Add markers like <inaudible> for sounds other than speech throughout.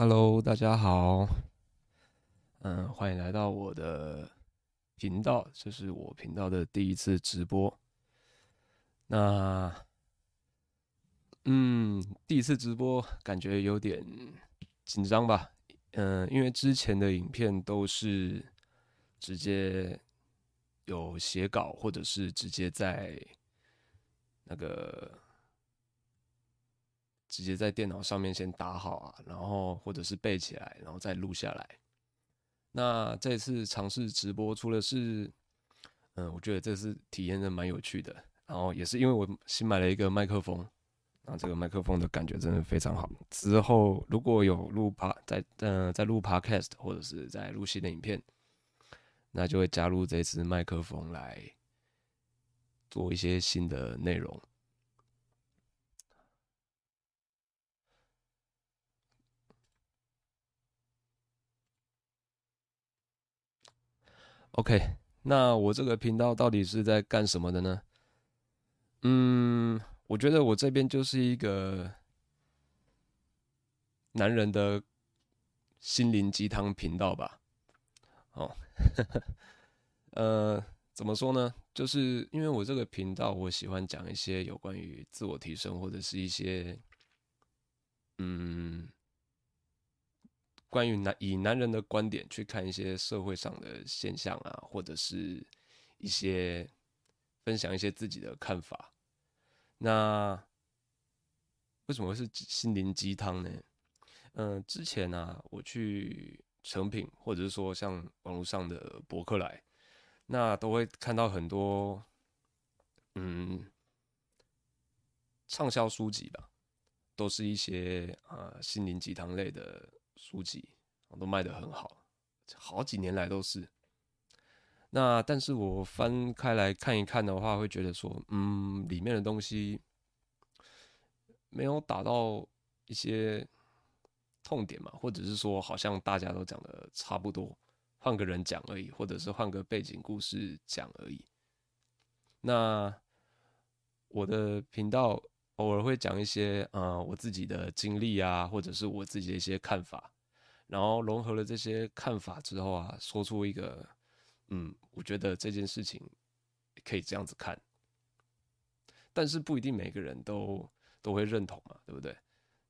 Hello，大家好，嗯，欢迎来到我的频道，这是我频道的第一次直播。那，嗯，第一次直播感觉有点紧张吧？嗯，因为之前的影片都是直接有写稿，或者是直接在那个。直接在电脑上面先打好啊，然后或者是背起来，然后再录下来。那这次尝试直播，除了是，嗯，我觉得这次体验的蛮有趣的，然后也是因为我新买了一个麦克风，然后这个麦克风的感觉真的非常好。之后如果有录趴在嗯在录 Podcast 或者是在录新的影片，那就会加入这次麦克风来做一些新的内容。OK，那我这个频道到底是在干什么的呢？嗯，我觉得我这边就是一个男人的心灵鸡汤频道吧。哦，<laughs> 呃，怎么说呢？就是因为我这个频道，我喜欢讲一些有关于自我提升或者是一些，嗯。关于男以男人的观点去看一些社会上的现象啊，或者是一些分享一些自己的看法。那为什么会是心灵鸡汤呢？嗯、之前呢、啊，我去诚品，或者是说像网络上的博客来，那都会看到很多嗯畅销书籍吧，都是一些啊、心灵鸡汤类的。书籍都卖得很好，好几年来都是。那但是我翻开来看一看的话，会觉得说，嗯，里面的东西没有打到一些痛点嘛，或者是说，好像大家都讲的差不多，换个人讲而已，或者是换个背景故事讲而已。那我的频道。偶尔会讲一些呃我自己的经历啊，或者是我自己的一些看法，然后融合了这些看法之后啊，说出一个嗯，我觉得这件事情可以这样子看，但是不一定每个人都都会认同嘛，对不对？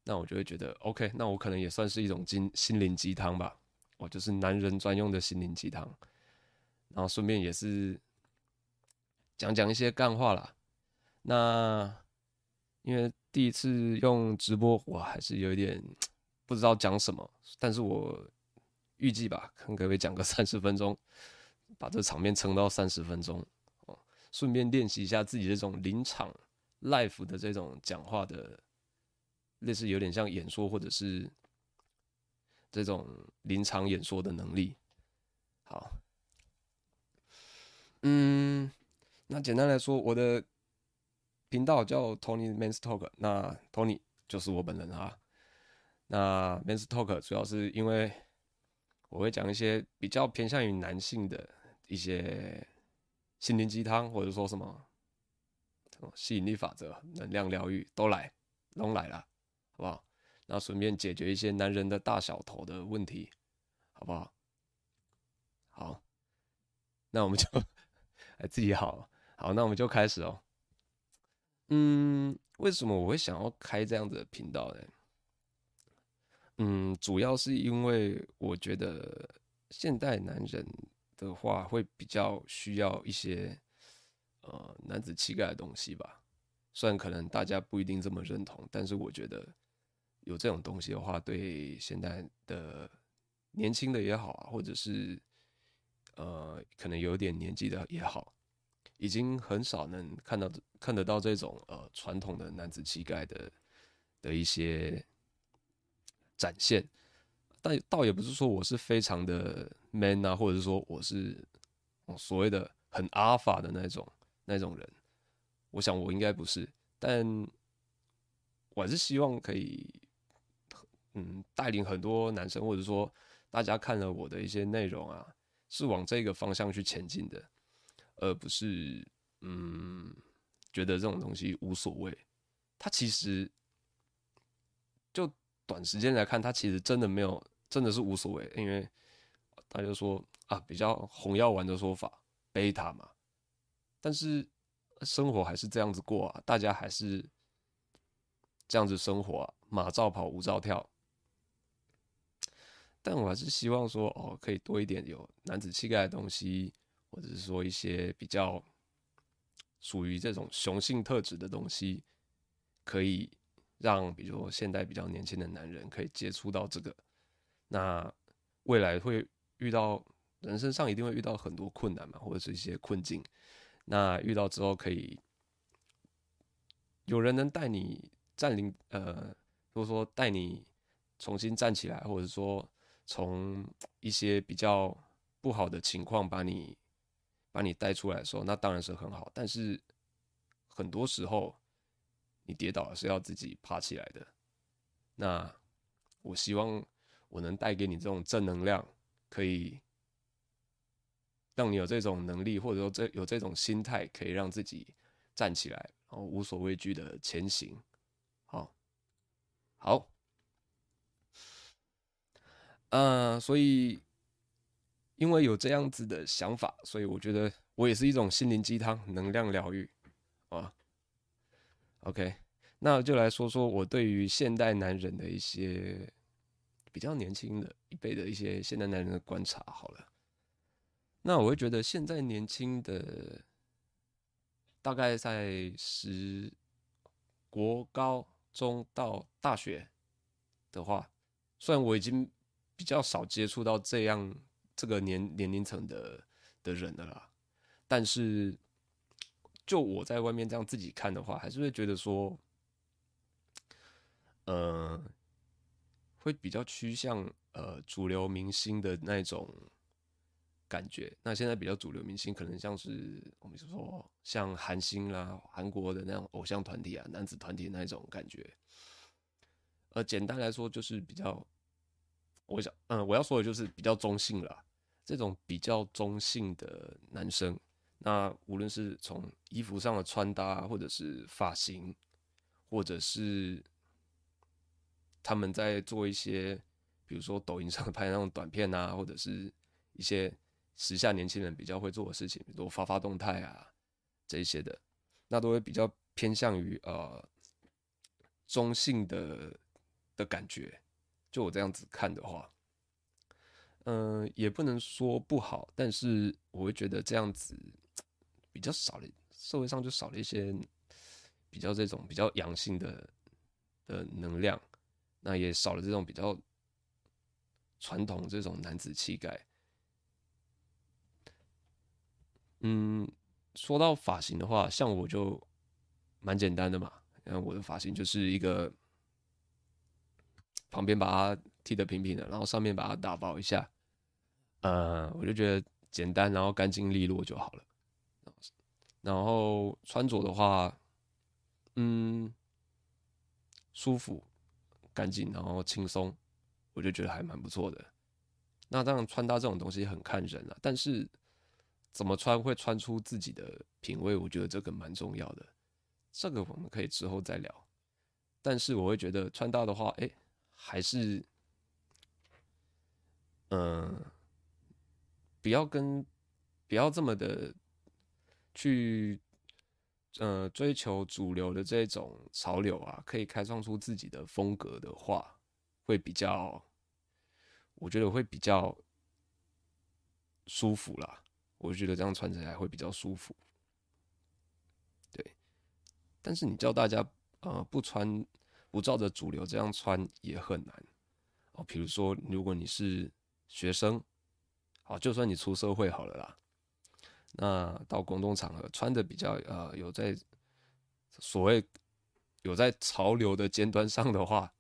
那我就会觉得 OK，那我可能也算是一种心心灵鸡汤吧，我就是男人专用的心灵鸡汤，然后顺便也是讲讲一些干话啦，那。因为第一次用直播，我还是有一点不知道讲什么，但是我预计吧，跟各位讲个 <laughs> 三十分钟，把这场面撑到三十分钟，哦，顺便练习一下自己这种临场 life 的这种讲话的类似有点像演说或者是这种临场演说的能力。好，嗯，那简单来说，我的频道叫 Tony Men's Talk，那 Tony 就是我本人啊。那 Men's Talk 主要是因为我会讲一些比较偏向于男性的一些心灵鸡汤，或者说什么吸引力法则、能量疗愈都来，都来了，好不好？那顺便解决一些男人的大小头的问题，好不好？好，那我们就 <laughs> 自己好，好，那我们就开始哦。嗯，为什么我会想要开这样子的频道呢？嗯，主要是因为我觉得现代男人的话会比较需要一些呃男子气概的东西吧。虽然可能大家不一定这么认同，但是我觉得有这种东西的话，对现在的年轻的也好，或者是呃可能有点年纪的也好，已经很少能看到看得到这种呃传统的男子气概的的一些。展现，但倒也不是说我是非常的 man 啊，或者是说我是所谓的很阿尔法的那种那种人。我想我应该不是，但我还是希望可以，嗯，带领很多男生，或者说大家看了我的一些内容啊，是往这个方向去前进的，而不是嗯觉得这种东西无所谓。他其实就。短时间来看，他其实真的没有，真的是无所谓，因为大家说啊，比较红药丸的说法，贝塔嘛。但是生活还是这样子过啊，大家还是这样子生活啊，马照跑，舞照跳。但我还是希望说，哦，可以多一点有男子气概的东西，或者是说一些比较属于这种雄性特质的东西，可以。让比如说现代比较年轻的男人可以接触到这个，那未来会遇到人生上一定会遇到很多困难嘛，或者是一些困境。那遇到之后可以有人能带你占领，呃，或者说带你重新站起来，或者说从一些比较不好的情况把你把你带出来的时候，那当然是很好。但是很多时候。你跌倒了是要自己爬起来的。那我希望我能带给你这种正能量，可以让你有这种能力，或者说这有这种心态，可以让自己站起来，然后无所畏惧的前行。好，好，嗯、所以因为有这样子的想法，所以我觉得我也是一种心灵鸡汤、能量疗愈啊。OK，那就来说说我对于现代男人的一些比较年轻的一辈的一些现代男人的观察好了。那我会觉得现在年轻的大概在十国高中到大学的话，虽然我已经比较少接触到这样这个年年龄层的的人的啦，但是。就我在外面这样自己看的话，还是会觉得说，呃，会比较趋向呃主流明星的那种感觉。那现在比较主流明星，可能像是我们说像韩星啦、韩国的那种偶像团体啊、男子团体那种感觉。呃，简单来说就是比较，我想，嗯、我要说的就是比较中性啦。这种比较中性的男生。那无论是从衣服上的穿搭，或者是发型，或者是他们在做一些，比如说抖音上拍那种短片啊，或者是一些时下年轻人比较会做的事情，比如发发动态啊这一些的，那都会比较偏向于呃中性的的感觉。就我这样子看的话，嗯、也不能说不好，但是我会觉得这样子。比较少了，社会上就少了一些比较这种比较阳性的的能量，那也少了这种比较传统这种男子气概。嗯，说到发型的话，像我就蛮简单的嘛，然后我的发型就是一个旁边把它剃得平平的，然后上面把它打薄一下，呃，我就觉得简单，然后干净利落就好了。然后穿着的话，嗯，舒服、干净，然后轻松，我就觉得还蛮不错的。那当然，穿搭这种东西很看人了，但是怎么穿会穿出自己的品味，我觉得这个蛮重要的。这个我们可以之后再聊。但是我会觉得穿搭的话，哎，还是，嗯，不要跟，不要这么的去，呃，追求主流的这种潮流啊，可以开创出自己的风格的话，会比较。我觉得会比较舒服啦，我觉得这样穿起来会比较舒服。对，但是你叫大家呃不穿不照着主流这样穿也很难哦。比如说，如果你是学生，好，就算你出社会好了啦，那到公众场合穿的比较呃有在所谓有在潮流的尖端上的话，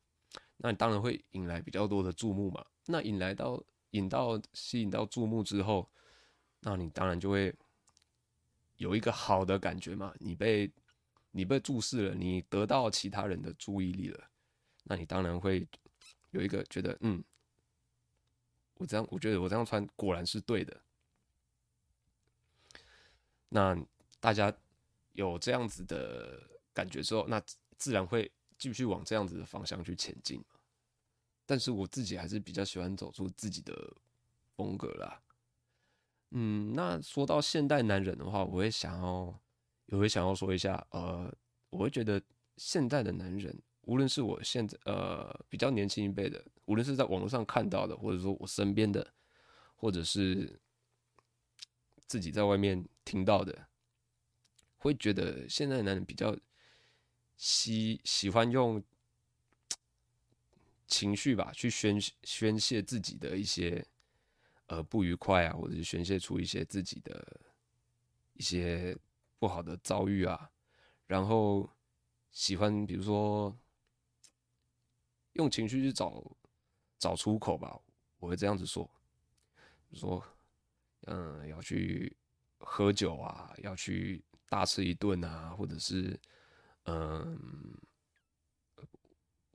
那你当然会引来比较多的注目嘛。那引来到引到吸引到注目之后，那你当然就会有一个好的感觉嘛。你被你被注视了，你得到其他人的注意力了，那你当然会有一个觉得，嗯，我这样我觉得我这样穿果然是对的。那大家有这样子的感觉之后，那自然会继续往这样子的方向去前进。但是我自己还是比较喜欢走出自己的风格啦。嗯，那说到现代男人的话，我会想要，也会想要说一下，呃，我会觉得现代的男人，无论是我现在呃比较年轻一辈的，无论是在网络上看到的，或者说我身边的，或者是自己在外面听到的，会觉得现在男人比较喜喜欢用。<tsk> 情绪吧，去宣宣泄自己的一些呃不愉快啊，或者是宣泄出一些自己的一些不好的遭遇啊，然后喜欢比如说用情绪去找找出口吧，我会这样子说，说嗯要去喝酒啊，要去大吃一顿啊，或者是嗯。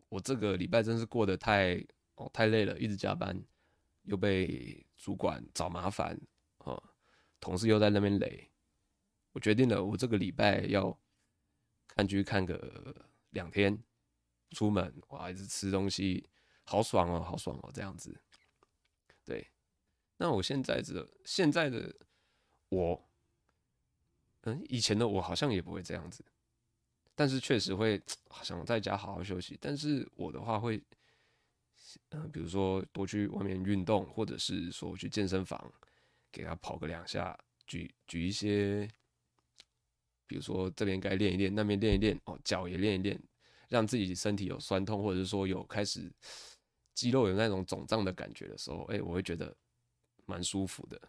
我这个礼拜真是过得太哦太累了，一直加班，又被主管找麻烦啊，同事又在那边累。我决定了，我这个礼拜要看剧看个两天，出门哇，一直吃东西，好爽哦，好爽哦，这样子。对，那我现在这现在的我，嗯，以前的我好像也不会这样子。但是确实会想在家好好休息，但是我的话会，嗯，比如说多去外面运动，或者是说去健身房，给他跑个两下，举举一些，比如说这边该练一练，那边练一练，哦，脚也练一练，让自己身体有酸痛，或者是说有开始肌肉有那种肿胀的感觉的时候，哎，我会觉得蛮舒服的，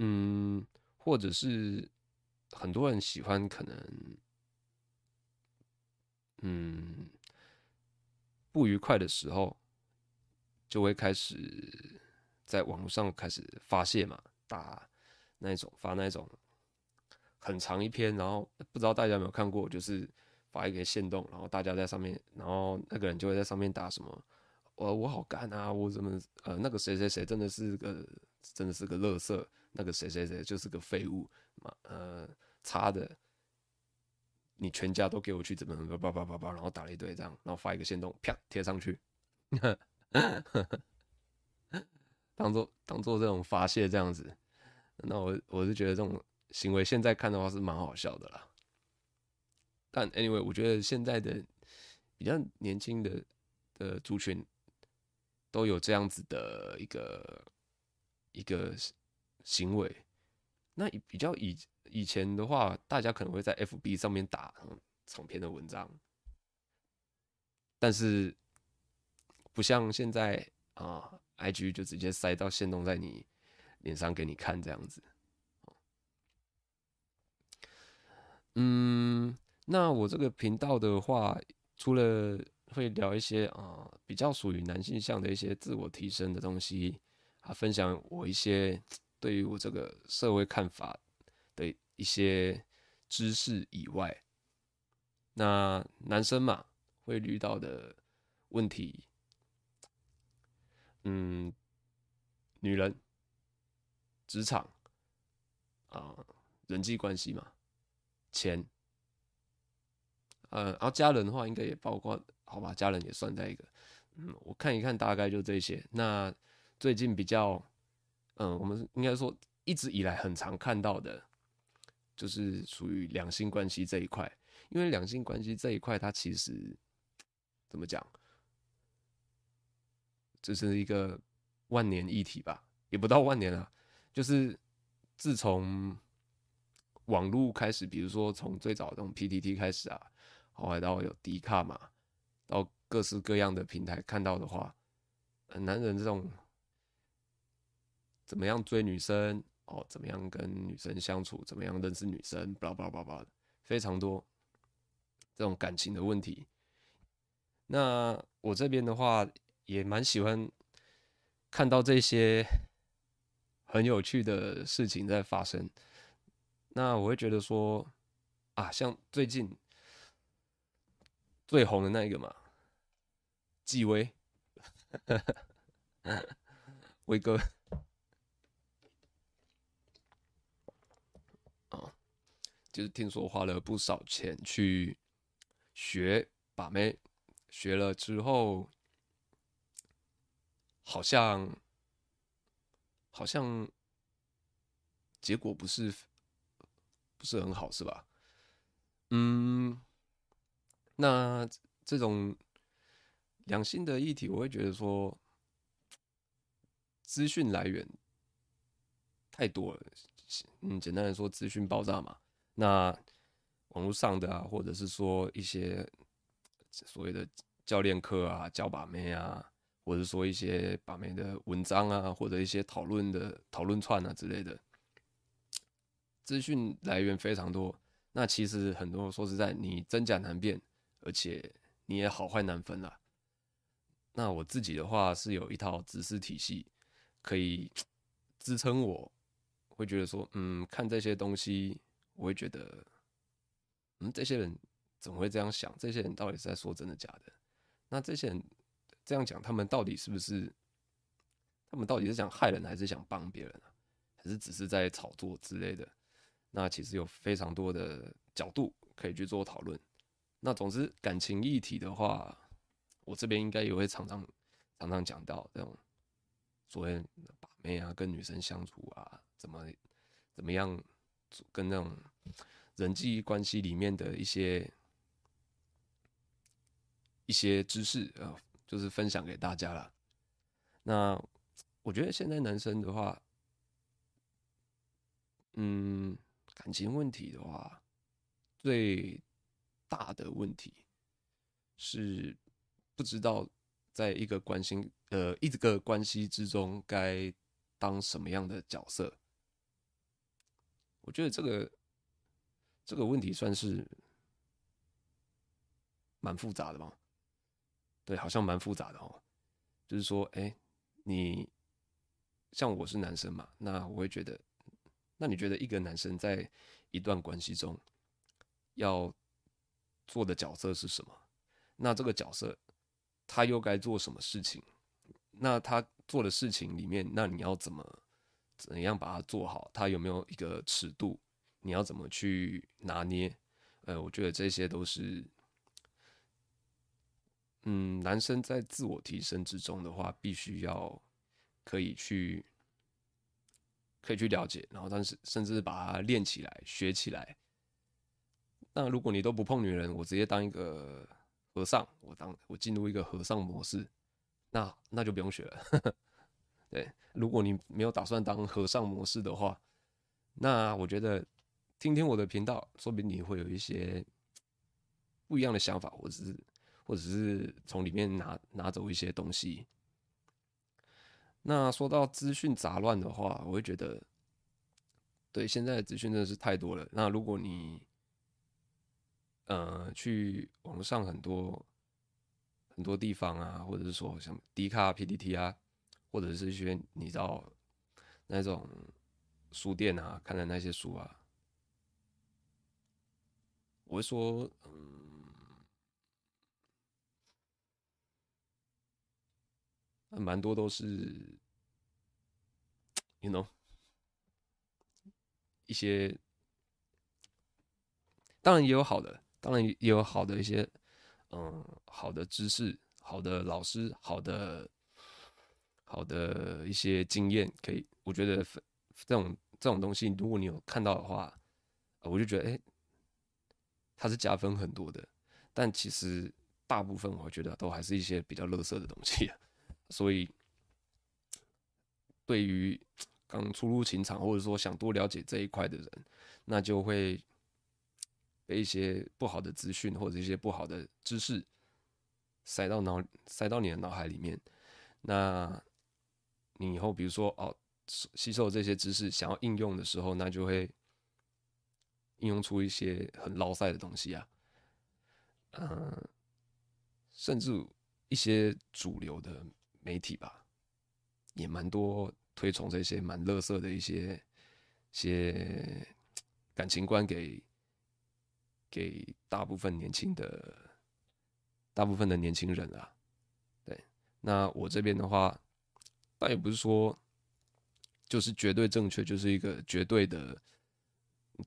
嗯，或者是。很多人喜欢，可能，嗯，不愉快的时候，就会开始在网络上开始发泄嘛，打那种发那种很长一篇，然后不知道大家有没有看过，就是发一个线动，然后大家在上面，然后那个人就会在上面打什么，我我好干啊，我怎么呃那个谁谁谁真的是个真的是个垃圾。那个谁谁谁就是个废物嘛，呃，差的，你全家都给我去怎么怎么叭叭叭叭，然后打了一堆这样，然后发一个线动，啪贴上去，<laughs> 当做当做这种发泄这样子，那我我是觉得这种行为现在看的话是蛮好笑的啦。但 anyway，我觉得现在的比较年轻的的族群都有这样子的一个一个。行为，那比较以以前的话，大家可能会在 FB 上面打长篇的文章，但是不像现在啊，IG 就直接塞到线动在你脸上给你看这样子。嗯，那我这个频道的话，除了会聊一些啊、比较属于男性向的一些自我提升的东西啊，分享我一些对于我这个社会看法的一些知识以外，那男生嘛会遇到的问题，嗯，女人、职场啊、人际关系嘛，钱。呃，然后家人的话，应该也包括，好吧，家人也算在一个。嗯，我看一看，大概就这些。那最近比较，嗯，我们应该说一直以来很常看到的，就是属于两性关系这一块。因为两性关系这一块，它其实怎么讲，这是一个万年议题吧？也不到万年了，就是自从网络开始，比如说从最早的这种 PTT 开始啊。后来到有迪卡嘛，到各式各样的平台看到的话，男人这种怎么样追女生哦，怎么样跟女生相处，怎么样认识女生，巴拉巴拉巴拉，非常多这种感情的问题。那我这边的话也蛮喜欢看到这些很有趣的事情在发生。那我会觉得说啊，像最近。最红的那一个嘛，纪威，威哥，啊，就是听说花了不少钱去学把妹，学了之后，好像好像结果不是不是很好，是吧？嗯。那这种两性的议题，我会觉得说，资讯来源太多了。嗯，简单来说，资讯爆炸嘛。那网络上的啊，或者是说一些所谓的教练课啊、教把妹啊，或者说一些把妹的文章啊，或者一些讨论的讨论串啊之类的，资讯来源非常多。那其实很多说实在，你真假难辨。而且你也好坏难分啦。那我自己的话是有一套知识体系，可以支撑我，会觉得说，嗯，看这些东西，我会觉得，嗯，这些人怎么会这样想？这些人到底是在说真的假的？那这些人这样讲，他们到底是不是？他们到底是想害人，还是想帮别人啊？还是只是在炒作之类的？那其实有非常多的角度可以去做讨论。那总之，感情议题的话，我这边应该也会常常常常讲到这种所谓把妹啊，跟女生相处啊，怎么怎么样，跟那种人际关系里面的一些一些知识啊，就是分享给大家了。那我觉得现在男生的话，嗯，感情问题的话，最大的问题是不知道在一个关心呃一个关系之中该当什么样的角色。我觉得这个这个问题算是蛮复杂的吧？对，好像蛮复杂的哦。就是说，哎，你像我是男生嘛，那我会觉得，那你觉得一个男生在一段关系中要做的角色是什么？那这个角色他又该做什么事情？那他做的事情里面，那你要怎么怎样把它做好？他有没有一个尺度？你要怎么去拿捏？呃，我觉得这些都是，嗯，男生在自我提升之中的话，必须要可以去可以去了解，然后但是甚至把它练起来、学起来。那如果你都不碰女人，我直接当一个和尚，我当我进入一个和尚模式，那那就不用学了。<laughs> 对，如果你没有打算当和尚模式的话，那我觉得听听我的频道，说不定你会有一些不一样的想法，或者是或者是从里面拿拿走一些东西。那说到资讯杂乱的话，我会觉得，对，现在的资讯真的是太多了。那如果你呃，去网上很多很多地方啊，或者是说像 D 卡、PTT 啊，或者是一些你知道那种书店啊，看的那些书啊，我会说，嗯，蛮多都是，you know，一些，当然也有好的，当然也有好的一些。嗯，好的知识，好的老师，好的好的一些经验，可以，我觉得这种这种东西，如果你有看到的话，我就觉得，哎，它是加分很多的。但其实大部分，我觉得都还是一些比较垃圾的东西。所以，对于刚初入情场，或者说想多了解这一块的人，那就会。被一些不好的资讯或者一些不好的知识塞到脑塞到你的脑海里面，那你以后比如说哦，吸收这些知识想要应用的时候，那就会应用出一些很捞塞的东西啊，嗯，甚至一些主流的媒体吧，也蛮多推崇这些蛮乐色的一些些感情观给。给大部分年轻的、大部分的年轻人啊，对，那我这边的话，倒也不是说就是绝对正确，就是一个绝对的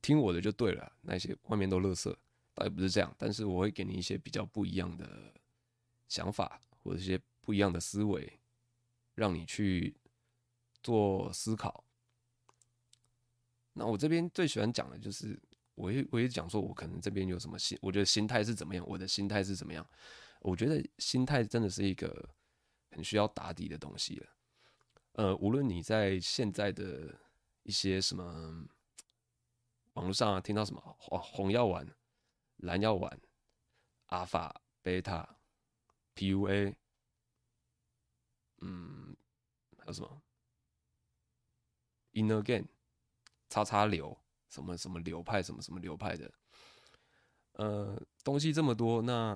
听我的就对了，那些外面都乐色，倒也不是这样。但是我会给你一些比较不一样的想法，或者一些不一样的思维，让你去做思考。那我这边最喜欢讲的就是。我也我也讲说，我可能这边有什么心，我觉得心态是怎么样，我的心态是怎么样。我觉得心态真的是一个很需要打底的东西了。呃，无论你在现在的一些什么网络上啊，听到什么红红药丸、蓝药丸、阿法、贝塔、PUA，嗯，还有什么？Inner Game、叉叉流。什么什么流派，什么什么流派的，呃，东西这么多，那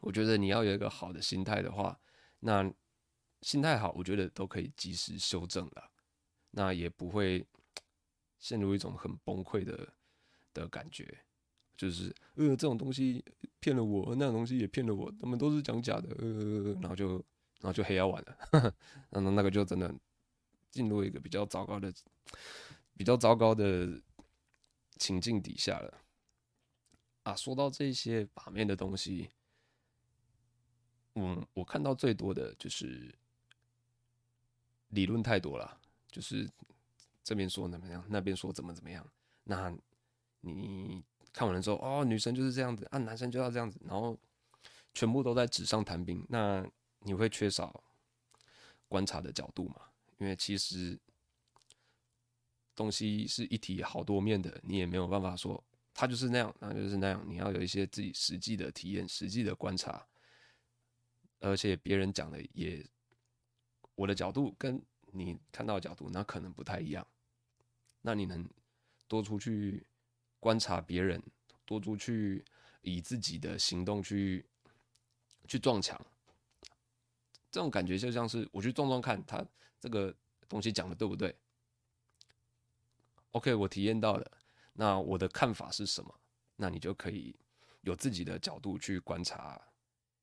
我觉得你要有一个好的心态的话，那心态好，我觉得都可以及时修正了，那也不会陷入一种很崩溃的的感觉，就是呃，这种东西骗了我，那种东西也骗了我，他们都是讲假的，呃，然后就然后就黑药丸了，<laughs> 然后那个就真的进入一个比较糟糕的、比较糟糕的。情境底下了啊！说到这些把面的东西，嗯，我看到最多的就是理论太多了，就是这边说怎么样，那边说怎么怎么样。那你看完了之后，哦，女生就是这样子啊，男生就要这样子，然后全部都在纸上谈兵，那你会缺少观察的角度嘛？因为其实。东西是一体好多面的，你也没有办法说它就是那样，那就是那样。你要有一些自己实际的体验、实际的观察，而且别人讲的也，我的角度跟你看到的角度那可能不太一样。那你能多出去观察别人，多出去以自己的行动去去撞墙，这种感觉就像是我去撞撞看，他这个东西讲的对不对？OK，我体验到了，那我的看法是什么？那你就可以有自己的角度去观察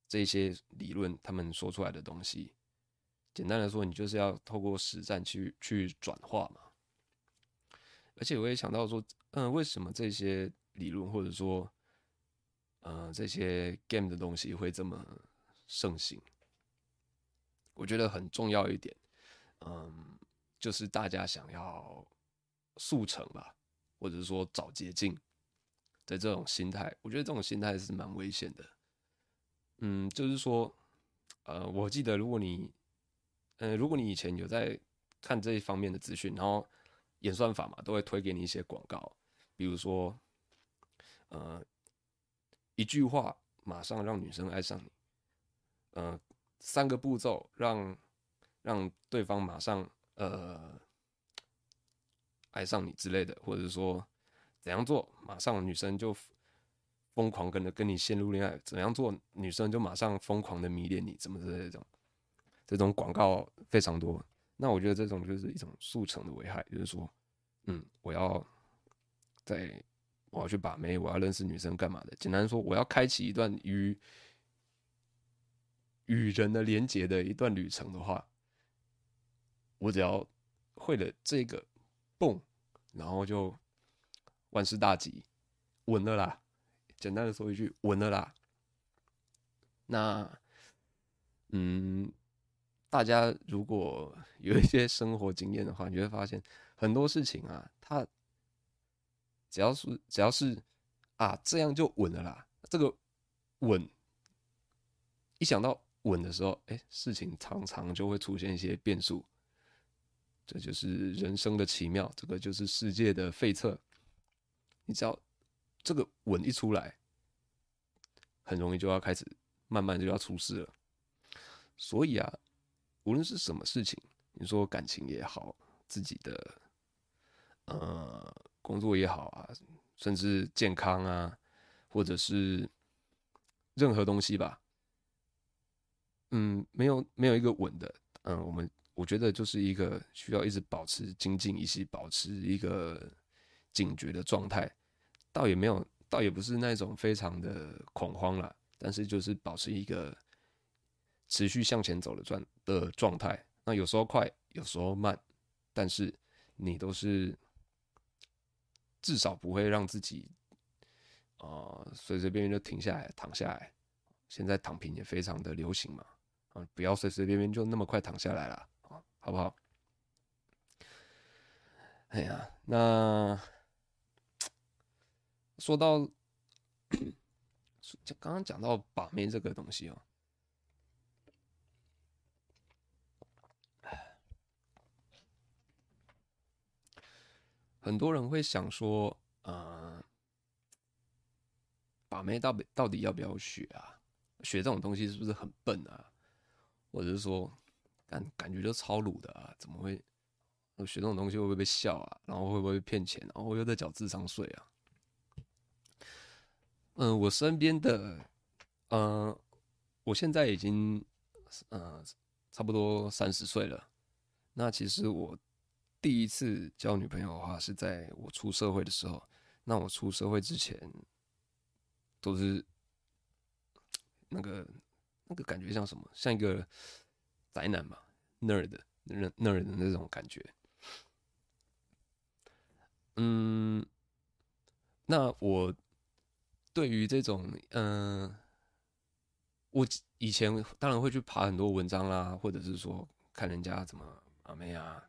这些理论，他们说出来的东西。简单来说，你就是要透过实战去去转化嘛。而且我也想到说，嗯，为什么这些理论或者说，嗯，这些 game 的东西会这么盛行？我觉得很重要一点，嗯，就是大家想要。速成吧，或者是说找捷径的这种心态，我觉得这种心态是蛮危险的。嗯，就是说，呃，我记得如果你，呃，如果你以前有在看这一方面的资讯，然后演算法嘛，都会推给你一些广告，比如说，呃，一句话马上让女生爱上你，呃，三个步骤让让对方马上呃。爱上你之类的，或者说怎样做，马上女生就疯狂跟着跟你陷入恋爱，怎样做女生就马上疯狂的迷恋你，怎么的这种这种广告非常多。那我觉得这种就是一种速成的危害，就是说，嗯，我要在我要去把妹，我要认识女生干嘛的？简单说，我要开启一段与与人的连接的一段旅程的话，我只要会了这个，蹦，然后就万事大吉，稳了啦。简单的说一句，稳了啦。那，嗯，大家如果有一些生活经验的话，你会发现很多事情啊，它只要是只要是啊，这样就稳了啦。这个稳，一想到稳的时候，哎，事情常常就会出现一些变数。这就是人生的奇妙，这个就是世界的费测。你只要。这个稳一出来，很容易就要开始，慢慢就要出事了。所以啊，无论是什么事情，你说感情也好，自己的呃工作也好啊，甚至健康啊，或者是任何东西吧，嗯，没有没有一个稳的，嗯，我们我觉得就是一个需要一直保持精进，一起保持一个警觉的状态。倒也没有，倒也不是那种非常的恐慌啦，但是就是保持一个持续向前走的状的状态。那有时候快，有时候慢，但是你都是至少不会让自己啊随随便便就停下来躺下来。现在躺平也非常的流行嘛，啊，不要随随便便就那么快躺下来了啊，好不好？哎呀，那。说到，就刚刚讲到把妹这个东西哦，很多人会想说，呃，把妹到底到底要不要学啊？学这种东西是不是很笨啊？或者是说，感感觉就超鲁的啊？怎么会我？学这种东西会不会被笑啊？然后会不会骗钱？然后我又在缴智商税啊？嗯、我身边的，嗯、呃，我现在已经，呃，差不多三十岁了。那其实我第一次交女朋友的话，是在我出社会的时候。那我出社会之前，都是那个那个感觉像什么？像一个宅男嘛，nerd，nerd 的那种感觉。嗯，那我。对于这种，嗯、我以前当然会去爬很多文章啦，或者是说看人家怎么把妹啊，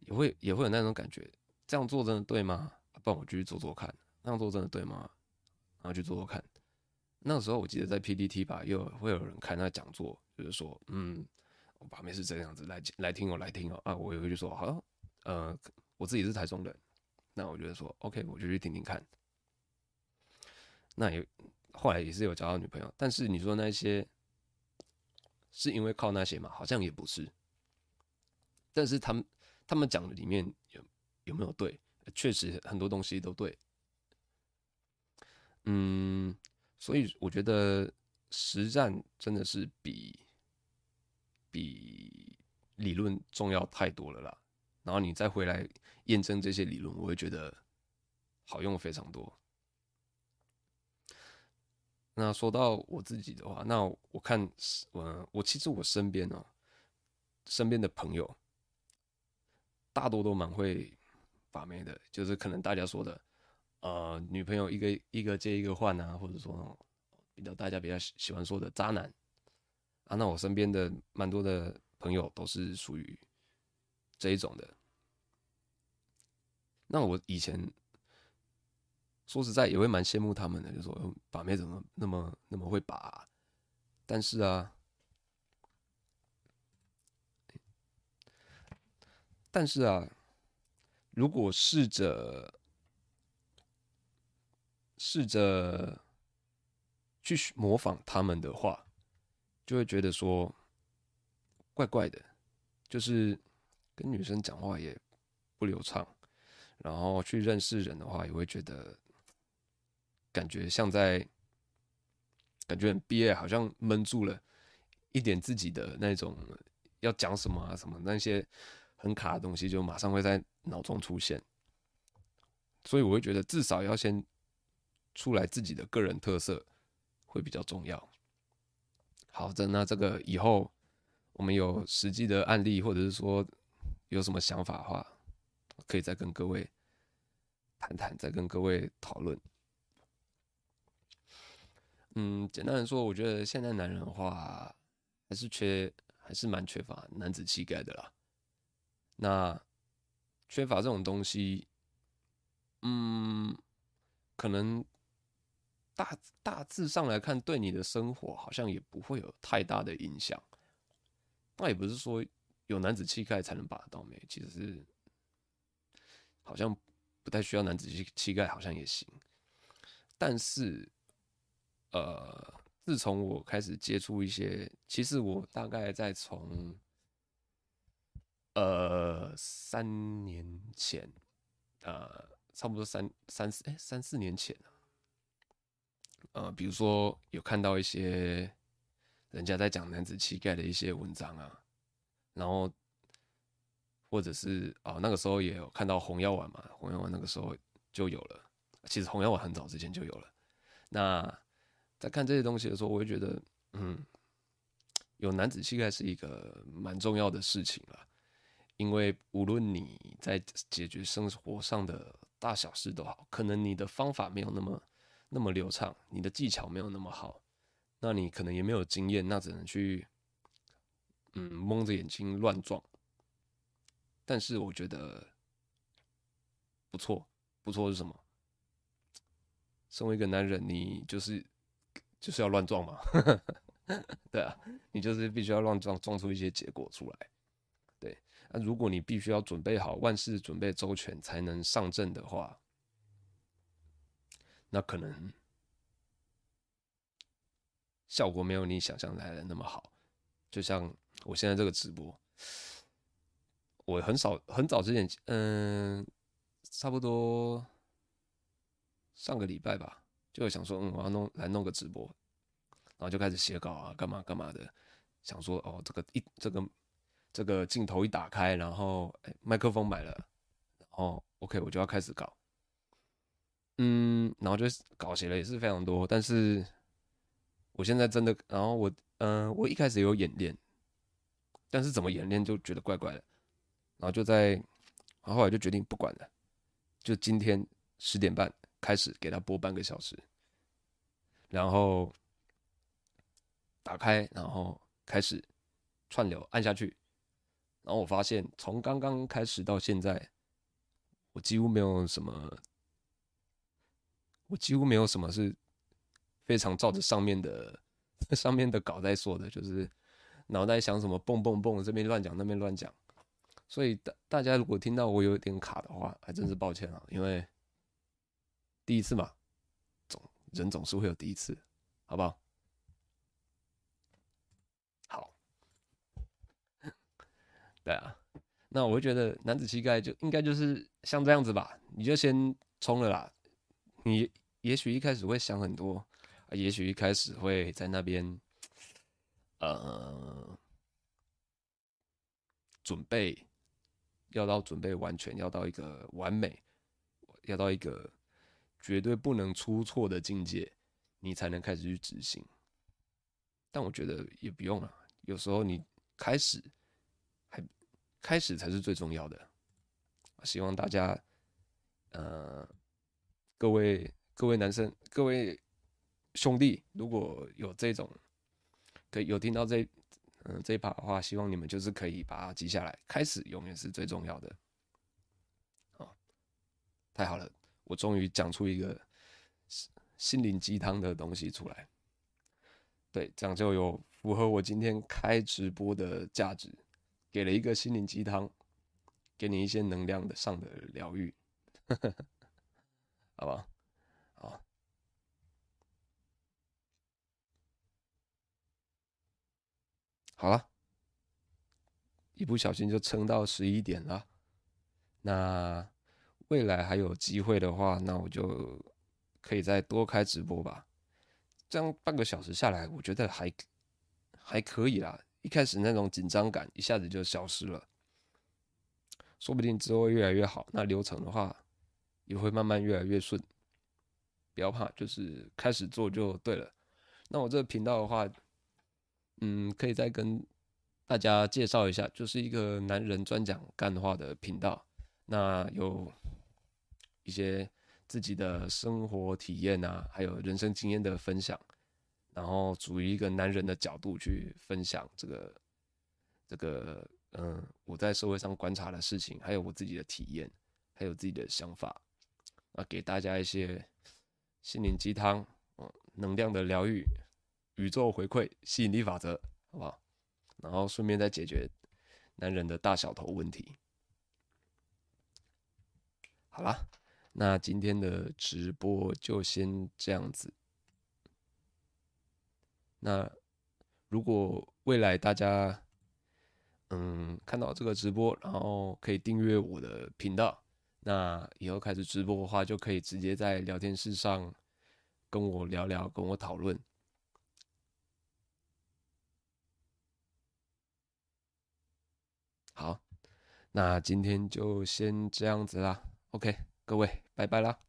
也会也会有那种感觉，这样做真的对吗？不然我继续做做看，那样做真的对吗？然后去做做看。那个时候我记得在 PPT 吧，又会有人开那讲座，就是说，嗯，我把妹是这样子，来来听我，来听哦，啊，我也会就说，好像，呃，我自己是台中人，那我觉得说，OK，我就去听听看。那也后来也是有交到女朋友，但是你说那些是因为靠那些嘛？好像也不是。但是他们他们讲的里面有有没有对？确实很多东西都对。嗯，所以我觉得实战真的是比比理论重要太多了啦。然后你再回来验证这些理论，我会觉得好用非常多。那说到我自己的话，那我看我我其实我身边哦，身边的朋友大多都蛮会把妹的，就是可能大家说的，呃，女朋友一个一个接一个换啊，或者说比较大家比较喜欢说的渣男啊。那我身边的蛮多的朋友都是属于这一种的。那我以前。说实在，也会蛮羡慕他们的，就说把妹怎么那么那么会把？但是啊，但是啊，如果试着试着去模仿他们的话，就会觉得说怪怪的，就是跟女生讲话也不流畅，然后去认识人的话，也会觉得。感觉像在，感觉很憋，好像闷住了一点自己的那种要讲什么啊什么那些很卡的东西，就马上会在脑中出现。所以我会觉得至少要先出来自己的个人特色会比较重要。好的，那这个以后我们有实际的案例，或者是说有什么想法的话，可以再跟各位谈谈，再跟各位讨论。嗯，简单的说，我觉得现在男人的话还是缺，还是蛮缺乏男子气概的啦。那缺乏这种东西，嗯，可能大大致上来看，对你的生活好像也不会有太大的影响。那也不是说有男子气概才能把得到妹，其实是好像不太需要男子气气概，好像也行。但是。呃，自从我开始接触一些，其实我大概在从呃三年前，呃，差不多三三四哎三四年前，呃，比如说有看到一些人家在讲男子气概的一些文章啊，然后或者是啊、呃、那个时候也有看到红药丸嘛，红药丸那个时候就有了，其实红药丸很早之前就有了，那。在看这些东西的时候，我会觉得，嗯，有男子气概是一个蛮重要的事情了。因为无论你在解决生活上的大小事都好，可能你的方法没有那么那么流畅，你的技巧没有那么好，那你可能也没有经验，那只能去，嗯，蒙着眼睛乱撞。但是我觉得不错，不错是什么？身为一个男人，你就是。就是要乱撞嘛，<laughs> 对啊，你就是必须要乱撞，撞出一些结果出来。对，那如果你必须要准备好，万事准备周全才能上阵的话，那可能效果没有你想象来的那么好。就像我现在这个直播，我很少很早之前，嗯，差不多上个礼拜吧。就想说，嗯，我要弄来弄个直播，然后就开始写稿啊，干嘛干嘛的。想说，哦，这个一这个这个镜头一打开，然后哎，麦克风买了，然后 OK，我就要开始搞。嗯，然后就稿写了也是非常多，但是我现在真的，然后我嗯、我一开始有演练，但是怎么演练就觉得怪怪的，然后就在，然后后来就决定不管了，就今天十点半。开始给他播半个小时，然后打开，然后开始串流按下去，然后我发现从刚刚开始到现在，我几乎没有什么，我几乎没有什么是非常照着上面的上面的稿在说的，就是脑袋想什么蹦蹦蹦，这边乱讲那边乱讲，所以大大家如果听到我有点卡的话，还真是抱歉啊，因为。第一次嘛，总人总是会有第一次，好不好？好，<laughs> 对啊，那我会觉得男子气概就应该就是像这样子吧，你就先冲了啦。你也许一开始会想很多，也许一开始会在那边，呃，准备要到准备完全，要到一个完美，要到一个。绝对不能出错的境界，你才能开始去执行。但我觉得也不用了，有时候你开始，还开始才是最重要的。希望大家，呃，各位各位男生、各位兄弟，如果有这种，可以有听到这，嗯、这一趴的话，希望你们就是可以把它记下来。开始永远是最重要的。哦，太好了。我终于讲出一个心灵鸡汤的东西出来，对，这样就有符合我今天开直播的价值，给了一个心灵鸡汤，给你一些能量的上的疗愈，<laughs> 好吧？好，好了，一不小心就撑到十一点了，那。未来还有机会的话，那我就可以再多开直播吧。这样半个小时下来，我觉得还还可以啦。一开始那种紧张感一下子就消失了，说不定之后越来越好。那流程的话，也会慢慢越来越顺。不要怕，就是开始做就对了。那我这个频道的话，嗯，可以再跟大家介绍一下，就是一个男人专讲干话的频道。那有一些自己的生活体验啊，还有人生经验的分享，然后处于一个男人的角度去分享这个这个嗯，我在社会上观察的事情，还有我自己的体验，还有自己的想法，啊，给大家一些心灵鸡汤，嗯，能量的疗愈，宇宙回馈，吸引力法则，好不好？然后顺便再解决男人的大小头问题。好啦，那今天的直播就先这样子。那如果未来大家嗯看到这个直播，然后可以订阅我的频道，那以后开始直播的话，就可以直接在聊天室上跟我聊聊，跟我讨论。好，那今天就先这样子啦。OK，各位，拜拜啦。